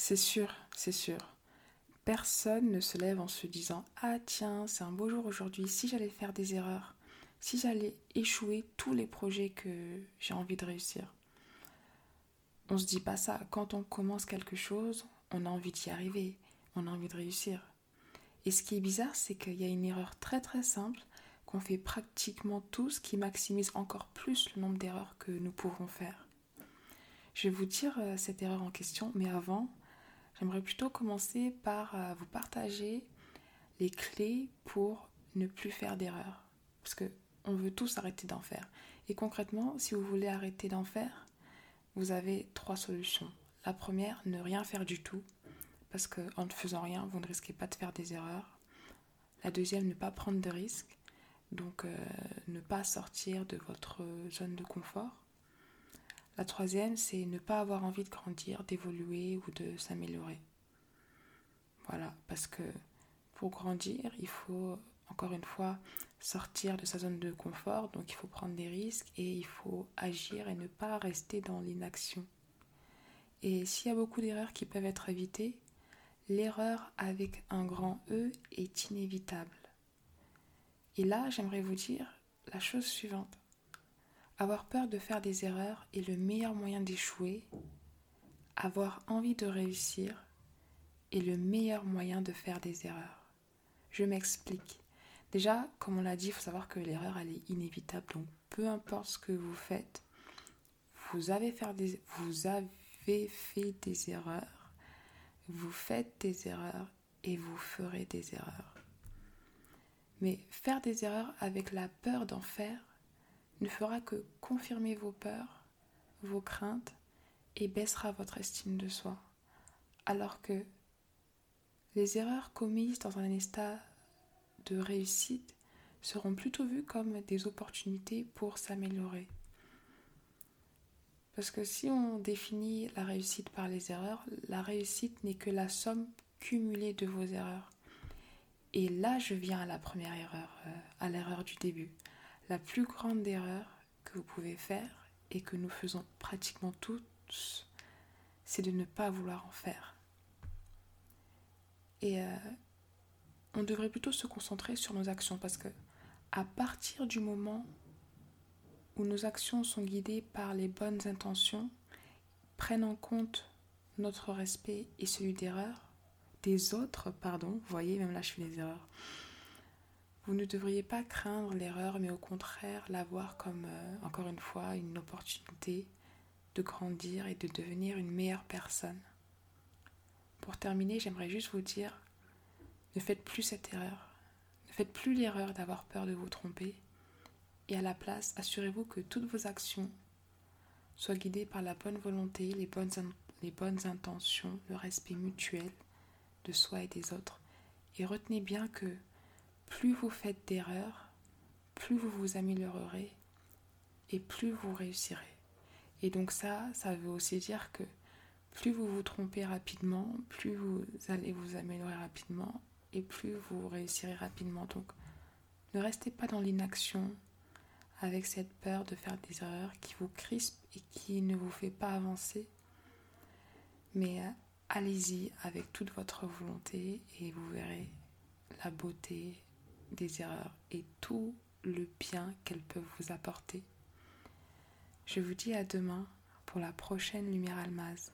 C'est sûr, c'est sûr. Personne ne se lève en se disant Ah tiens, c'est un beau jour aujourd'hui, si j'allais faire des erreurs, si j'allais échouer tous les projets que j'ai envie de réussir. On se dit pas ça. Quand on commence quelque chose, on a envie d'y arriver, on a envie de réussir. Et ce qui est bizarre, c'est qu'il y a une erreur très très simple qu'on fait pratiquement tous qui maximise encore plus le nombre d'erreurs que nous pouvons faire. Je vais vous dire euh, cette erreur en question, mais avant, j'aimerais plutôt commencer par euh, vous partager les clés pour ne plus faire d'erreurs. Parce que on veut tous arrêter d'en faire. Et concrètement, si vous voulez arrêter d'en faire, vous avez trois solutions. La première, ne rien faire du tout, parce qu'en ne faisant rien, vous ne risquez pas de faire des erreurs. La deuxième, ne pas prendre de risques, donc euh, ne pas sortir de votre zone de confort. La troisième, c'est ne pas avoir envie de grandir, d'évoluer ou de s'améliorer. Voilà, parce que pour grandir, il faut encore une fois sortir de sa zone de confort, donc il faut prendre des risques et il faut agir et ne pas rester dans l'inaction. Et s'il y a beaucoup d'erreurs qui peuvent être évitées, l'erreur avec un grand E est inévitable. Et là, j'aimerais vous dire la chose suivante. Avoir peur de faire des erreurs est le meilleur moyen d'échouer. Avoir envie de réussir est le meilleur moyen de faire des erreurs. Je m'explique. Déjà, comme on l'a dit, il faut savoir que l'erreur, elle est inévitable. Donc, peu importe ce que vous faites, vous avez, vous avez fait des erreurs, vous faites des erreurs et vous ferez des erreurs. Mais faire des erreurs avec la peur d'en faire ne fera que confirmer vos peurs, vos craintes et baissera votre estime de soi. Alors que les erreurs commises dans un état de réussite seront plutôt vues comme des opportunités pour s'améliorer. Parce que si on définit la réussite par les erreurs, la réussite n'est que la somme cumulée de vos erreurs. Et là, je viens à la première erreur, euh, à l'erreur du début. La plus grande erreur que vous pouvez faire et que nous faisons pratiquement tous, c'est de ne pas vouloir en faire. Et euh, on devrait plutôt se concentrer sur nos actions parce que à partir du moment où nos actions sont guidées par les bonnes intentions, prennent en compte notre respect et celui d'erreur, des autres, pardon, vous voyez, même là je fais des erreurs. Vous ne devriez pas craindre l'erreur, mais au contraire la voir comme, euh, encore une fois, une opportunité de grandir et de devenir une meilleure personne. Pour terminer, j'aimerais juste vous dire ne faites plus cette erreur. Ne faites plus l'erreur d'avoir peur de vous tromper. Et à la place, assurez-vous que toutes vos actions soient guidées par la bonne volonté, les bonnes, les bonnes intentions, le respect mutuel de soi et des autres. Et retenez bien que plus vous faites d'erreurs, plus vous vous améliorerez et plus vous réussirez. Et donc ça, ça veut aussi dire que plus vous vous trompez rapidement, plus vous allez vous améliorer rapidement et plus vous réussirez rapidement. Donc ne restez pas dans l'inaction avec cette peur de faire des erreurs qui vous crispe et qui ne vous fait pas avancer. Mais euh, allez-y avec toute votre volonté et vous verrez la beauté des erreurs et tout le bien qu'elles peuvent vous apporter. Je vous dis à demain pour la prochaine Lumière Almaz.